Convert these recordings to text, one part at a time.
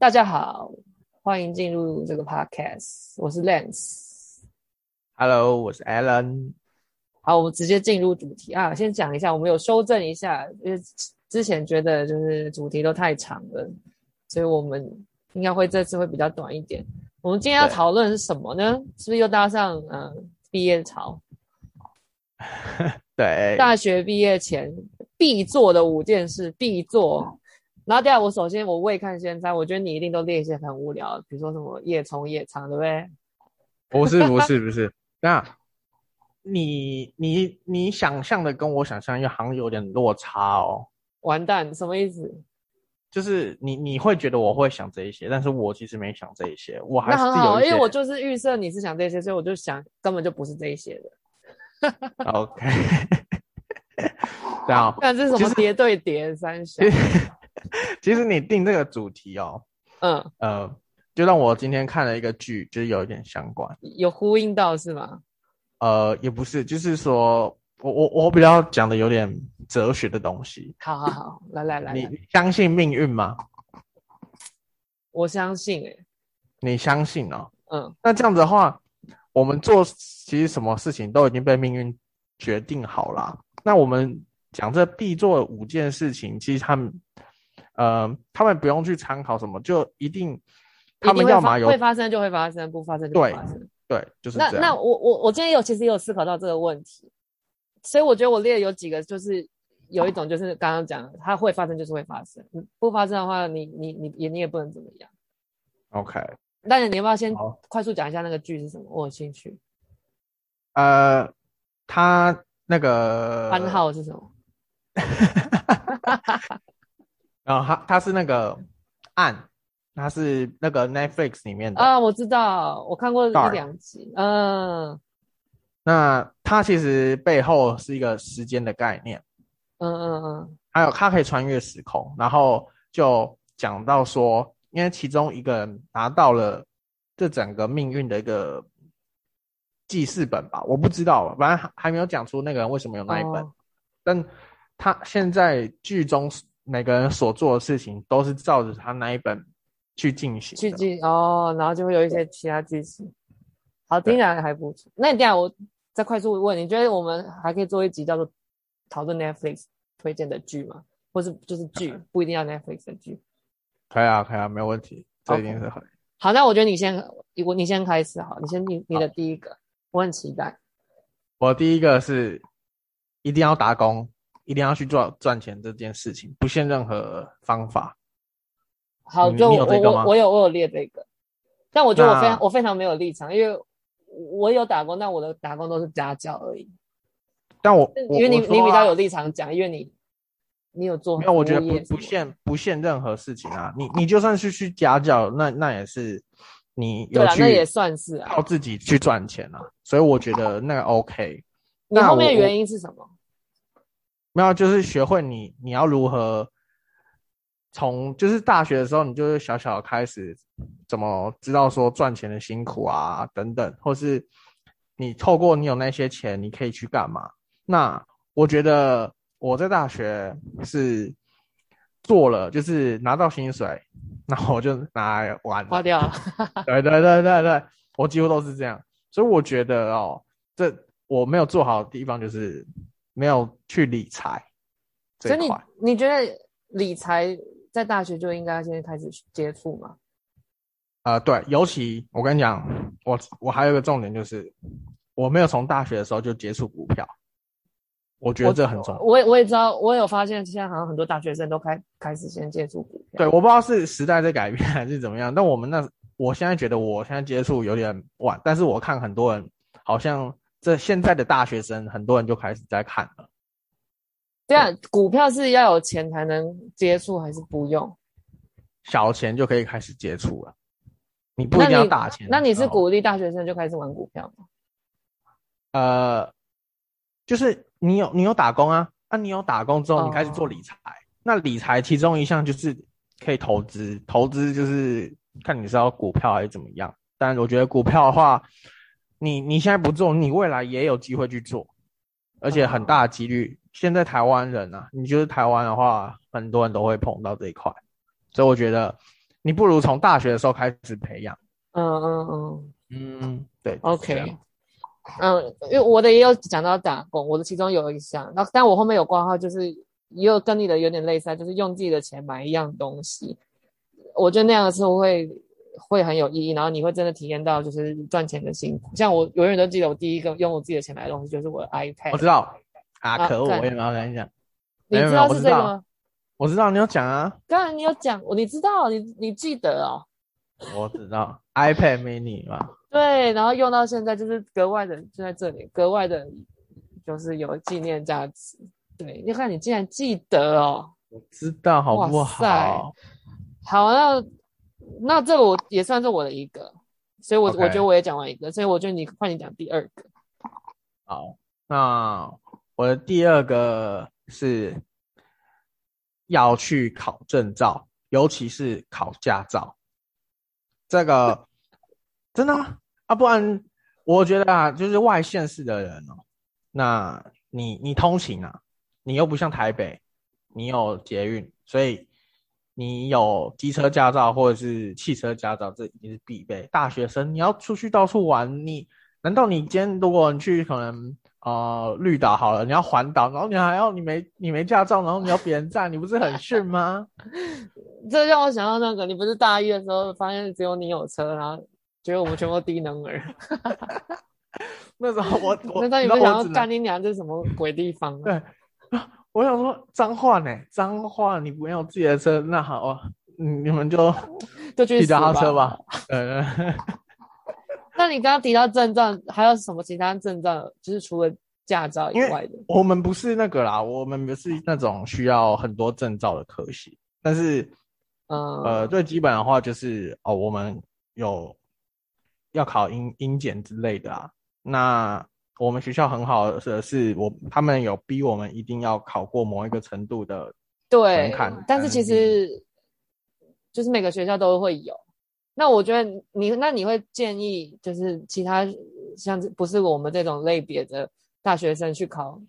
大家好，欢迎进入这个 podcast，我是 Lance。Hello，我是 Alan。好，我们直接进入主题啊，先讲一下，我们有修正一下，因为之前觉得就是主题都太长了，所以我们应该会这次会比较短一点。我们今天要讨论的是什么呢？是不是又搭上嗯毕业潮？对，大学毕业前必做的五件事，必做。然后第二，我首先我未看先猜，我觉得你一定都列一些很无聊，比如说什么夜冲夜唱，对不对？不是不是不是，那你你你想象的跟我想象又好像有点落差哦。完蛋，什么意思？就是你你会觉得我会想这一些，但是我其实没想这一些，我还是有那很好，因为我就是预设你是想这些，所以我就想根本就不是这一些的。OK，这样，那这是什么叠对叠三小。其实你定这个主题哦，嗯呃，就让我今天看了一个剧，就是有一点相关，有呼应到是吗？呃，也不是，就是说我我我比较讲的有点哲学的东西。好好好，来来来，你相信命运吗？我相信诶、欸。你相信哦？嗯，那这样子的话。我们做其实什么事情都已经被命运决定好了。那我们讲这必做的五件事情，其实他们，呃，他们不用去参考什么，就一定，他们要嘛有会发生就会发生，不发生就不发生。对，对，就是。那那我我我今天有其实也有思考到这个问题，所以我觉得我列的有几个，就是有一种就是刚刚讲的，它会发生就是会发生，不发生的话你，你你你也你也不能怎么样。OK。那你要不要先快速讲一下那个剧是什么？我有兴趣。呃，他那个番号是什么？然后他他是那个暗，他是那个 Netflix 里面的啊，我知道，我看过一两集。嗯，那他其实背后是一个时间的概念。嗯嗯嗯，还有他可以穿越时空，然后就讲到说。因为其中一个人拿到了这整个命运的一个记事本吧，我不知道，反正还没有讲出那个人为什么有那一本。哦、但他现在剧中每个人所做的事情都是照着他那一本去进行，去进哦，然后就会有一些其他剧情。好，听起来还不错。那你等下我再快速问，你觉得我们还可以做一集叫做讨论 Netflix 推荐的剧吗？或是就是剧，不一定要 Netflix 的剧。可以啊，可以啊，没有问题，这一定是可以。Okay. 好，那我觉得你先，我你先开始好，你先你你的第一个，我很期待。我第一个是一定要打工，一定要去做赚钱这件事情，不限任何方法。好，就我我我有我有列这个，但我觉得我非常我非常没有立场，因为我有打工，但我的打工都是家教而已。但我因为你你比较有立场讲，因为你。你有做？没有，我觉得不不限不限任何事情啊。你你就算是去家教，那那也是你有去，那也算是靠自己去赚钱啊。所以我觉得那个 OK。你后面的原因是什么？没有，就是学会你你要如何从就是大学的时候，你就是小小的开始，怎么知道说赚钱的辛苦啊等等，或是你透过你有那些钱，你可以去干嘛？那我觉得。我在大学是做了，就是拿到薪水，然后我就拿来玩，花掉了。对对对对对，我几乎都是这样。所以我觉得哦，这我没有做好的地方就是没有去理财。所以你你觉得理财在大学就应该先开始接触吗？啊、呃，对，尤其我跟你讲，我我还有一个重点就是，我没有从大学的时候就接触股票。我觉得这很重要。我也我也知道，我有发现，现在好像很多大学生都开开始先接触股票。对，我不知道是时代在改变还是怎么样。但我们那，我现在觉得我现在接触有点晚。但是我看很多人，好像这现在的大学生，很多人就开始在看了。这样，股票是要有钱才能接触，还是不用？小钱就可以开始接触了。你不一定要大钱。那你，那你是鼓励大学生就开始玩股票吗？呃，就是。你有你有打工啊？那、啊、你有打工之后，你开始做理财。Oh. 那理财其中一项就是可以投资，投资就是看你是要股票还是怎么样。但我觉得股票的话，你你现在不做，你未来也有机会去做，而且很大的几率。Oh. 现在台湾人啊，你就是台湾的话，很多人都会碰到这一块。所以我觉得你不如从大学的时候开始培养。嗯嗯嗯嗯，对。OK。嗯，因为我的也有讲到打工，我的其中有一项，那但我后面有挂号，就是也有跟你的有点类似，就是用自己的钱买一样东西。我觉得那样的时候会会很有意义，然后你会真的体验到就是赚钱的辛苦。像我永远都记得，我第一个用我自己的钱买的东西就是我的 iPad。我知道啊，可恶，我也没有跟你讲。你知道是这个吗？我知道你有讲啊。刚才你有讲，你知道，你你记得哦。我知道 iPad mini 嘛。对，然后用到现在就是格外的，就在这里格外的，就是有纪念价值。对，你看你竟然记得哦。我知道，好不好？好，那那这个我也算是我的一个，所以我，我觉得我也讲完一个，所以我觉得你换你讲第二个。好，那我的第二个是要去考证照，尤其是考驾照。这个真的啊，啊，不然我觉得啊，就是外县市的人哦，那你你通勤啊，你又不像台北，你有捷运，所以。你有机车驾照或者是汽车驾照，这已经是必备。大学生你要出去到处玩，你难道你今天如果你去可能呃绿岛好了，你要环岛，然后你还要你没你没驾照，然后你要别人载，你不是很逊吗？这让我想到那个，你不是大一的时候发现只有你有车，然后觉得我们全部低能儿。那时候我，我 那时候你不想要干你娘，这是什么鬼地方？对。我想说脏话呢，脏话你不用自己的车，那好啊，你们就 就去骑脚踏车吧。嗯，那你刚刚提到证照，还有什么其他证照？就是除了驾照以外的？我们不是那个啦，我们不是那种需要很多证照的科系。但是，嗯呃，最基本的话就是哦，我们有要考英英检之类的啊。那我们学校很好的是，我他们有逼我们一定要考过某一个程度的门槛。对，但是其实就是每个学校都会有。那我觉得你那你会建议就是其他像不是我们这种类别的大学生去考，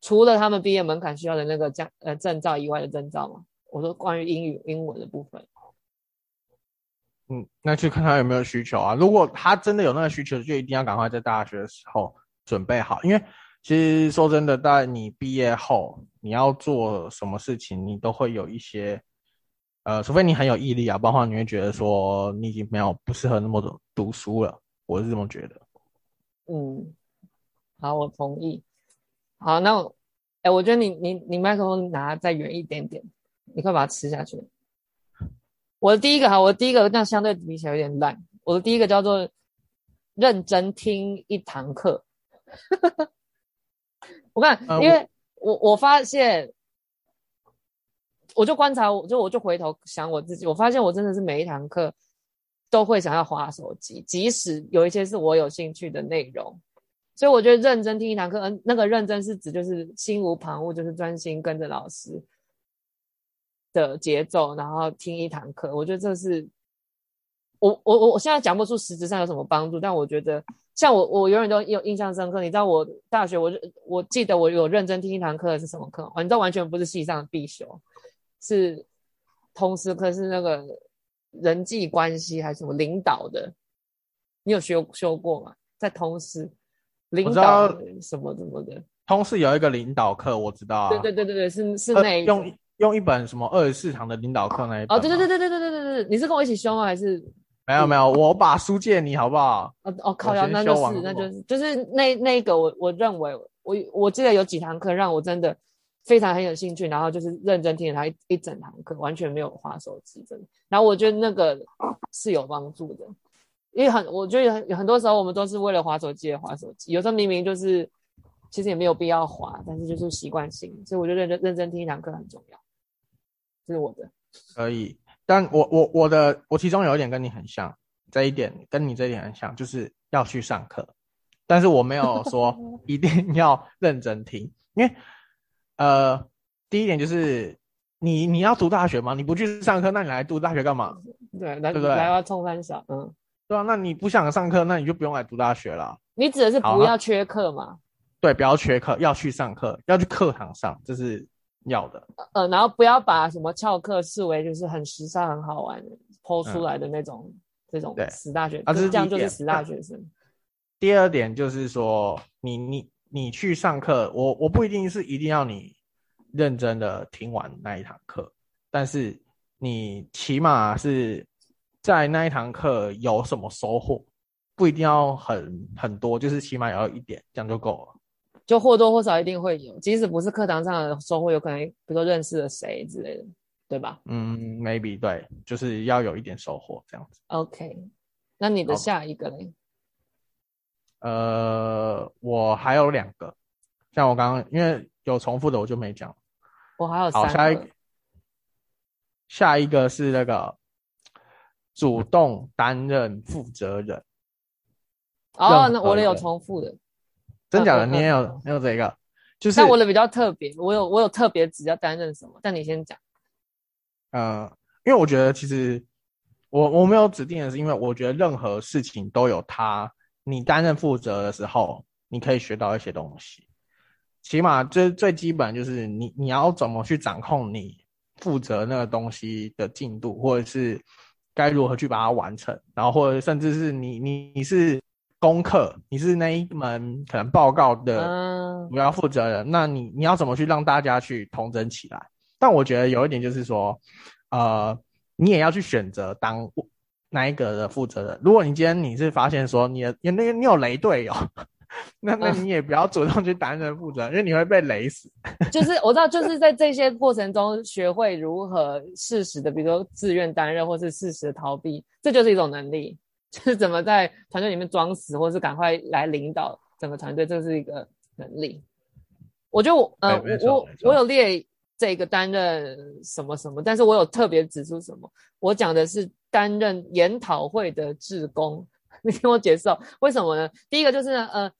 除了他们毕业门槛需要的那个证呃证照以外的证照吗？我说关于英语英文的部分。嗯，那去看他有没有需求啊。如果他真的有那个需求，就一定要赶快在大学的时候。准备好，因为其实说真的，在你毕业后，你要做什么事情，你都会有一些，呃，除非你很有毅力啊，不然的话你会觉得说你已经没有不适合那么多读书了，我是这么觉得。嗯，好，我同意。好，那我，哎，我觉得你你你麦克风拿再远一点点，你快把它吃下去。我的第一个哈，我的第一个那相对比起来有点烂，我的第一个叫做认真听一堂课。我看，因为我我发现，我就观察，我就我就回头想我自己，我发现我真的是每一堂课都会想要划手机，即使有一些是我有兴趣的内容，所以我觉得认真听一堂课，嗯，那个认真是指就是心无旁骛，就是专心跟着老师的节奏，然后听一堂课，我觉得这是我我我我现在讲不出实质上有什么帮助，但我觉得。像我，我永远都有印象深刻。你知道我大学我，我我记得我有认真听一堂课是什么课？你知道完全不是系上的必修，是通识课，是那个人际关系还是什么领导的？你有修修过吗？在通识领导什么什么的？通识有一个领导课，我知道啊。对对对对对，是是那一用用一本什么二十四堂的领导课那一本？哦，对对对对对对对对对，你是跟我一起修吗？还是？没有没有，我把书借你好不好？哦哦，靠呀，那就是那就是就是那那个我我认为我我记得有几堂课让我真的非常很有兴趣，然后就是认真听了他一一整堂课，完全没有划手机，真的。然后我觉得那个是有帮助的，因为很我觉得很很多时候我们都是为了划手机而划手机，有时候明明就是其实也没有必要划，但是就是习惯性，所以我觉得认认真听一堂课很重要。这是我的，可以。但我我我的我其中有一点跟你很像，这一点跟你这一点很像，就是要去上课，但是我没有 说一定要认真听，因为呃，第一点就是你你要读大学吗？你不去上课，那你来读大学干嘛？对，来对不对？来要冲三小，嗯，对啊，那你不想上课，那你就不用来读大学了。你指的是不要缺课吗？对，不要缺课，要去上课，要去课堂上，这是要的。呃，然后不要把什么翘课视为就是很时尚、很好玩的抛出来的那种、嗯、这种死大学，啊，这样就是死大学生。第二点就是说，你你你去上课，我我不一定是一定要你认真的听完那一堂课，但是你起码是在那一堂课有什么收获，不一定要很很多，就是起码也要一点，这样就够了。就或多或少一定会有，即使不是课堂上的收获，有可能比如说认识了谁之类的，对吧？嗯，maybe 对，就是要有一点收获这样子。OK，那你的下一个呢？呃，我还有两个，像我刚刚因为有重复的，我就没讲。我还有三下一个，下一个是那个主动担任负责人。哦，那我也有重复的，真假的？你也有，没有这个？就是。但我的比较特别，我有我有特别指要担任什么？但你先讲。呃，因为我觉得其实我我没有指定的是，因为我觉得任何事情都有它。你担任负责的时候，你可以学到一些东西，起码最最基本就是你你要怎么去掌控你负责那个东西的进度，或者是该如何去把它完成，然后或者甚至是你你你是功课，你是那一门可能报告的主要负责人，那你你要怎么去让大家去同整起来？但我觉得有一点就是说，呃，你也要去选择当。哪一个的负责人？如果你今天你是发现说你的，你那个你有雷队友，那那你也不要主动去担任负责人，因为你会被雷死。就是我知道，就是在这些过程中学会如何适时的，比如说自愿担任，或是适时的逃避，这就是一种能力。就是怎么在团队里面装死，或是赶快来领导整个团队，这是一个能力。我就呃，我我有列这个担任什么什么，但是我有特别指出什么，我讲的是。担任研讨会的志工，你听我解释哦，为什么呢？第一个就是呢，呃，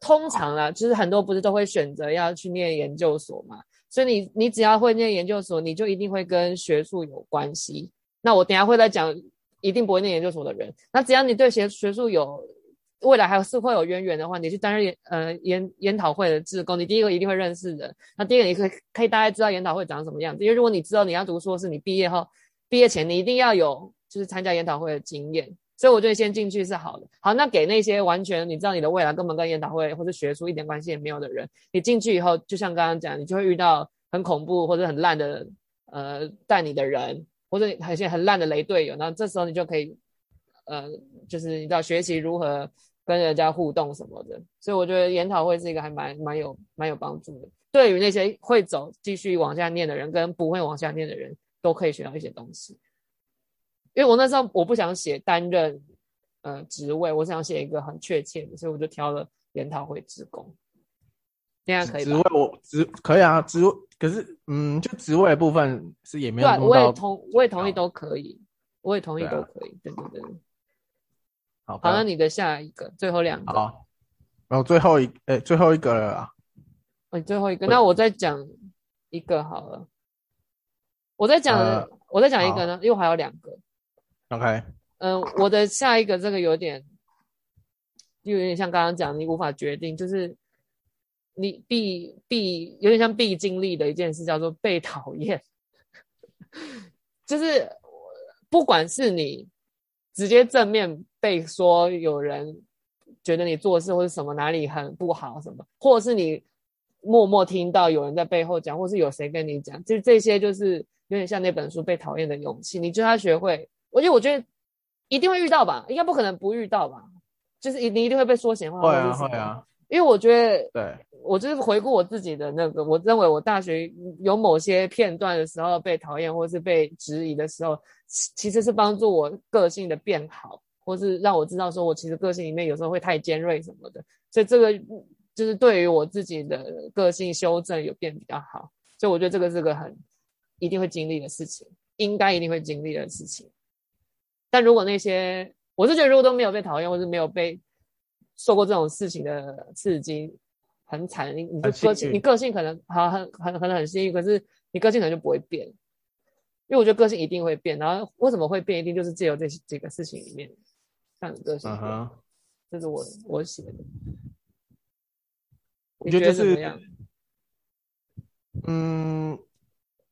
通常啊，就是很多不是都会选择要去念研究所嘛，所以你你只要会念研究所，你就一定会跟学术有关系。那我等一下会再讲，一定不会念研究所的人，那只要你对学学术有未来还有是会有渊源的话，你去担任呃研研讨会的志工，你第一个一定会认识人，那第二个你可以可以大概知道研讨会长什么样子，因为如果你知道你要读硕士，你毕业后。毕业前你一定要有就是参加研讨会的经验，所以我觉得先进去是好的。好，那给那些完全你知道你的未来根本跟研讨会或者学术一点关系也没有的人，你进去以后，就像刚刚讲，你就会遇到很恐怖或者很烂的呃带你的人，或者很些很烂的雷队友。那这时候你就可以呃就是你知道学习如何跟人家互动什么的。所以我觉得研讨会是一个还蛮蛮有蛮有帮助的，对于那些会走继续往下念的人跟不会往下念的人。都可以学到一些东西，因为我那时候我不想写担任呃职位，我想写一个很确切的，所以我就挑了研讨会职工。可以职位我职可以啊，职可是嗯，就职位的部分是也没有。对，我也同我也同意都可以，我也同意都可以，对对对。好，好，那你的下一个最后两个，好，然后最后一呃最后一个了啊，哦，最后一个，那我再讲一个好了。我再讲，呃、我再讲一个呢，因为还有两个。OK。嗯，我的下一个这个有点，就有点像刚刚讲，你无法决定，就是你必必有点像必经历的一件事，叫做被讨厌。就是不管是你直接正面被说有人觉得你做事或者什么哪里很不好什么，或者是你默默听到有人在背后讲，或是有谁跟你讲，就这些就是。有点像那本书《被讨厌的勇气》，你就要学会，我觉得我觉得一定会遇到吧，应该不可能不遇到吧，就是你一定会被说闲话。会啊会啊，因为我觉得，对，我就是回顾我自己的那个，我认为我大学有某些片段的时候被讨厌或是被质疑的时候，其实是帮助我个性的变好，或是让我知道说我其实个性里面有时候会太尖锐什么的，所以这个就是对于我自己的个性修正有变比较好，所以我觉得这个是个很。一定会经历的事情，应该一定会经历的事情。但如果那些，我是觉得如果都没有被讨厌，或是没有被受过这种事情的刺激，很惨。你你的个性，你个性可能好很很很很幸运，可是你个性可能就不会变。因为我觉得个性一定会变，然后为什么会变，一定就是借由这几个事情里面让你个性变。Uh huh. 这是我我写的。你觉得怎么样？嗯，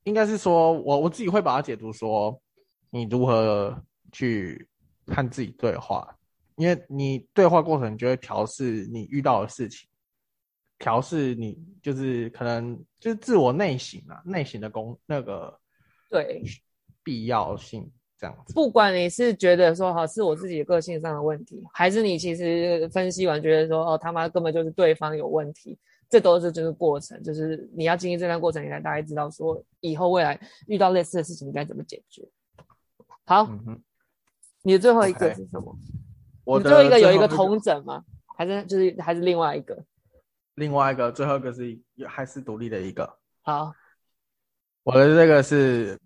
应该是说我我自己会把它解读说，你如何去和自己对话，因为你对话过程你就会调试你遇到的事情，调试你就是可能就是自我内省啊，内省的功那个对必要性这样子。不管你是觉得说好是我自己的个性上的问题，还是你其实分析完觉得说哦他妈根本就是对方有问题。这都是这个过程，就是你要经历这段过程，你才大概知道说以后未来遇到类似的事情，你该怎么解决。好，嗯、你的最后一个是什么？我的最后一个有一个同整吗？还是就是还是另外一个？另外一个最后一个是还是独立的一个？好，我的这个是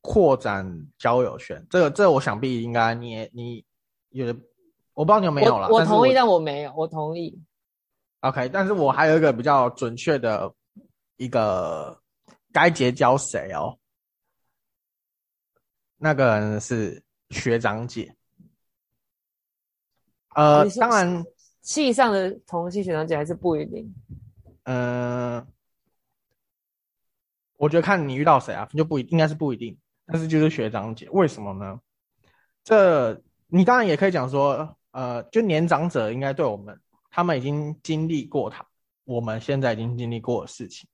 扩展交友圈，这个这个、我想必应该你你有的，我不知道你有没有了。我同意，但我没有，我同意。OK，但是我还有一个比较准确的一个该结交谁哦？那个人是学长姐。呃，当然，系上的同系学长姐还是不一定。嗯、呃，我觉得看你遇到谁啊，就不一，应该是不一定。但是就是学长姐，为什么呢？这你当然也可以讲说，呃，就年长者应该对我们。他们已经经历过他，我们现在已经经历过的事情，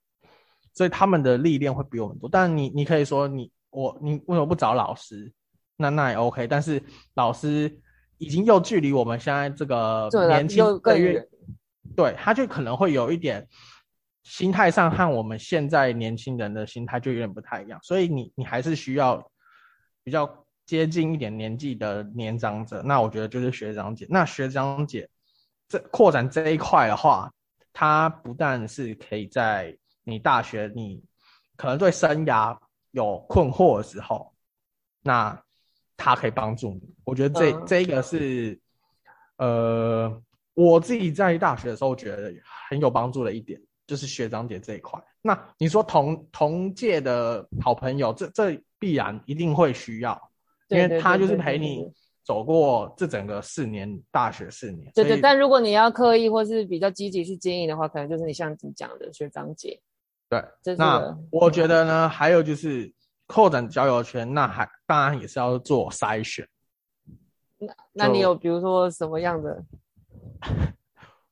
所以他们的历练会比我们多。但你，你可以说你我你为什么不找老师？那那也 OK。但是老师已经又距离我们现在这个年轻更远，对，他就可能会有一点心态上和我们现在年轻人的心态就有点不太一样。所以你你还是需要比较接近一点年纪的年长者。那我觉得就是学长姐。那学长姐。这扩展这一块的话，他不但是可以在你大学你可能对生涯有困惑的时候，那它可以帮助你。我觉得这、嗯、这一个是，呃，我自己在大学的时候觉得很有帮助的一点，就是学长姐这一块。那你说同同届的好朋友，这这必然一定会需要，因为他就是陪你。走过这整个四年大学四年，对对，但如果你要刻意或是比较积极去经营的话，可能就是你像你讲的学长姐。对，那我觉得呢，还有就是扩展交友圈，那还当然也是要做筛选。那那你有比如说什么样的？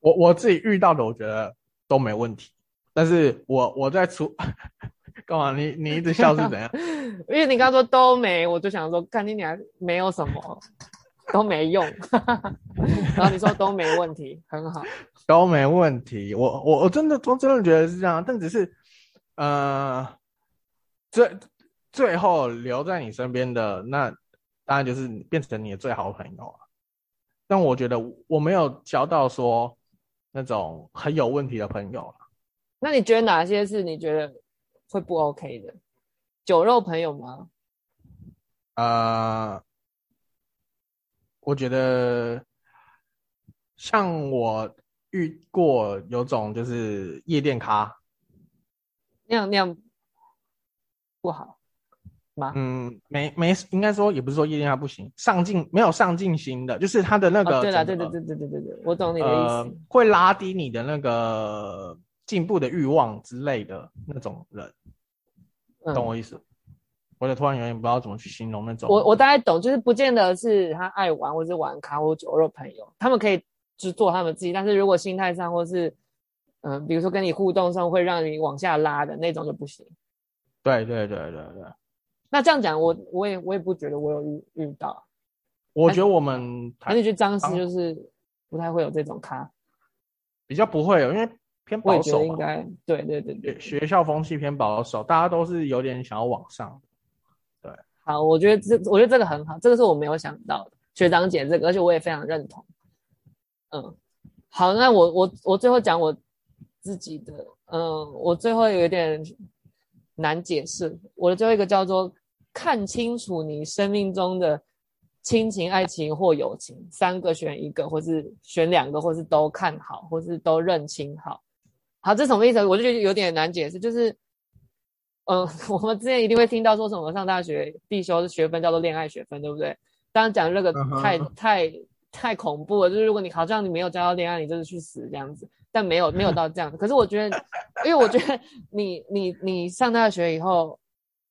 我我自己遇到的，我觉得都没问题，但是我我在出。干嘛？你你一直笑是怎样？因为你刚刚说都没，我就想说，看你俩没有什么，都没用。然后你说都没问题，很好，都没问题。我我我真的我真的觉得是这样，但只是呃，最最后留在你身边的那当然就是变成你的最好朋友了。但我觉得我没有交到说那种很有问题的朋友了。那你觉得哪些是你觉得？会不 OK 的酒肉朋友吗？呃，我觉得像我遇过有种就是夜店咖，那样那样不好吗？嗯，没没，应该说也不是说夜店咖不行，上进没有上进心的，就是他的那个、哦、对了，对对对对对对对，我懂你的意思，呃、会拉低你的那个。进步的欲望之类的那种人，懂我意思？嗯、我就突然有点不知道怎么去形容那种。我我大概懂，就是不见得是他爱玩，或是玩咖或酒肉朋友，他们可以就做他们自己。但是如果心态上或是嗯、呃，比如说跟你互动上会让你往下拉的那种就不行。对对对对对。那这样讲，我我也我也不觉得我有遇遇到。我觉得我们还是去张师就是不太会有这种咖，比较不会有，因为。偏保守，应该对对对对，学校风气偏保守，大家都是有点想要往上。对，好，我觉得这我觉得这个很好，这个是我没有想到的，学长姐这个，而且我也非常认同。嗯，好，那我我我最后讲我自己的，嗯，我最后有点难解释，我的最后一个叫做看清楚你生命中的。亲情、爱情或友情，三个选一个，或是选两个，或是都看好，或是都认清好。好，这什么意思？我就觉得有点难解释。就是，我们之前一定会听到说什么上大学必修的学分叫做恋爱学分，对不对？当然讲这个太、uh huh. 太太恐怖了。就是如果你好像你没有交到恋爱，你就是去死这样子。但没有没有到这样。可是我觉得，因为我觉得你 你你上大学以后，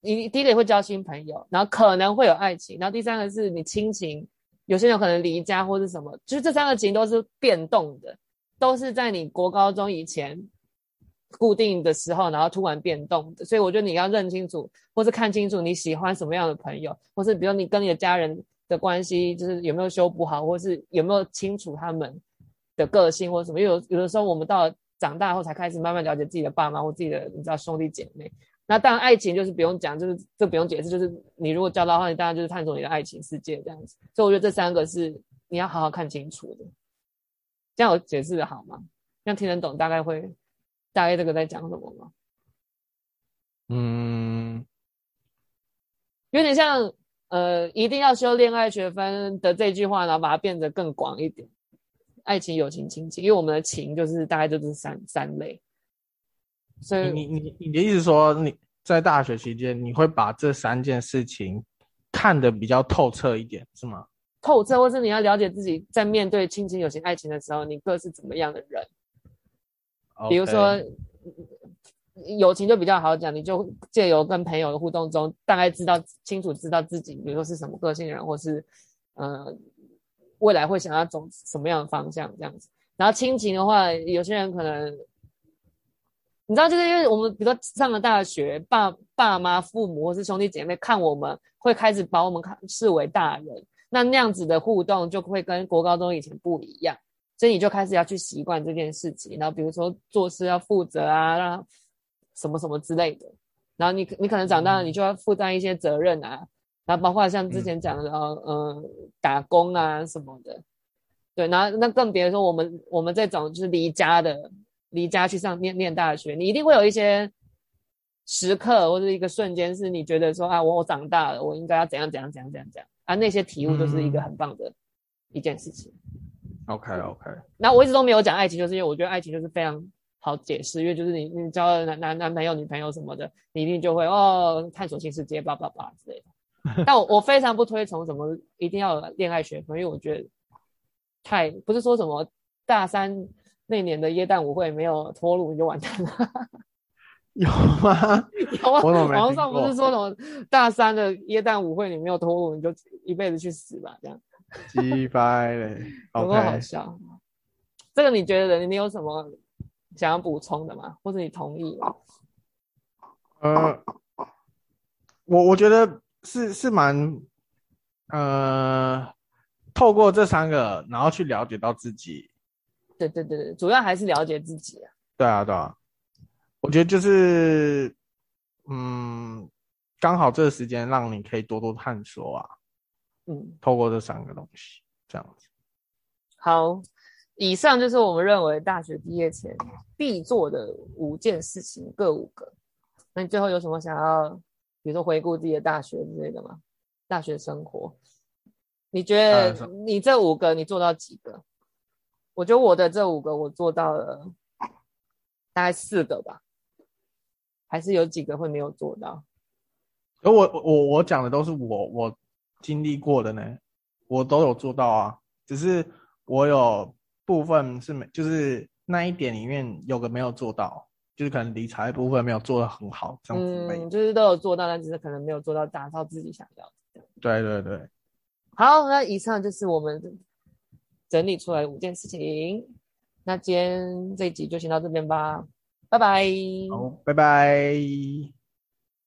你第一个也会交新朋友，然后可能会有爱情，然后第三个是你亲情，有些人可能离家或是什么，就是这三个情都是变动的，都是在你国高中以前固定的时候，然后突然变动的。所以我觉得你要认清楚，或是看清楚你喜欢什么样的朋友，或是比如你跟你的家人。的关系就是有没有修补好，或是有没有清楚他们的个性或什么？有有的时候我们到长大后才开始慢慢了解自己的爸妈或自己的你知道兄弟姐妹。那当然爱情就是不用讲，就是这不用解释，就是你如果交到的话，你当然就是探索你的爱情世界这样子。所以我觉得这三个是你要好好看清楚的。这样我解释的好吗？这样听得懂大概会大概这个在讲什么吗？嗯，有点像。呃，一定要修恋爱学分的这句话，然后把它变得更广一点。爱情、友情、亲情，因为我们的情就是大概就是三三类。所以你你你的意思说，你在大学期间，你会把这三件事情看得比较透彻一点，是吗？透彻，或是你要了解自己在面对亲情、友情、爱情的时候，你各是怎么样的人.比如说。友情就比较好讲，你就借由跟朋友的互动中，大概知道清楚知道自己，比如说是什么个性的人，或是呃未来会想要走什么样的方向这样子。然后亲情的话，有些人可能你知道，就是因为我们比如说上了大学，爸爸妈、父母或是兄弟姐妹看我们会开始把我们看视为大人，那那样子的互动就会跟国高中以前不一样，所以你就开始要去习惯这件事情。然后比如说做事要负责啊，让。什么什么之类的，然后你你可能长大了，你就要负担一些责任啊，嗯、然后包括像之前讲的，嗯、呃，打工啊什么的，对，然后那更别说我们我们这种就是离家的，离家去上念念大学，你一定会有一些时刻或者一个瞬间，是你觉得说啊，我我长大了，我应该要怎样怎样怎样怎样怎样啊，那些体悟都是一个很棒的一件事情。嗯、OK OK，那我一直都没有讲爱情，就是因为我觉得爱情就是非常。好解释，因为就是你你交了男男男朋友、女朋友什么的，你一定就会哦探索新世界，叭叭叭之类的。但我我非常不推崇什么一定要有恋爱学分，因为我觉得太不是说什么大三那年的耶诞舞会没有脱鲁你就完蛋了。有吗？有啊，网上不是说什么大三的耶诞舞会你没有脱鲁你就一辈子去死吧这样。鸡掰嘞，有没有好笑？这个你觉得你有什么？想要补充的吗？或者你同意吗？呃，我我觉得是是蛮，呃，透过这三个，然后去了解到自己。对对对对，主要还是了解自己啊。对啊对啊，我觉得就是，嗯，刚好这个时间让你可以多多探索啊。嗯，透过这三个东西，这样子。好。以上就是我们认为大学毕业前必做的五件事情，各五个。那你最后有什么想要，比如说回顾自己的大学之类的吗？大学生活，你觉得你这五个你做到几个？我觉得我的这五个我做到了大概四个吧，还是有几个会没有做到。而我我我讲的都是我我经历过的呢，我都有做到啊，只是我有。部分是没，就是那一点里面有个没有做到，就是可能理财部分没有做的很好，这样子。嗯，就是都有做到，但只是可能没有做到达到自己想要的。对对对。好，那以上就是我们整理出来五件事情。那今天这一集就先到这边吧，拜拜。好，拜拜。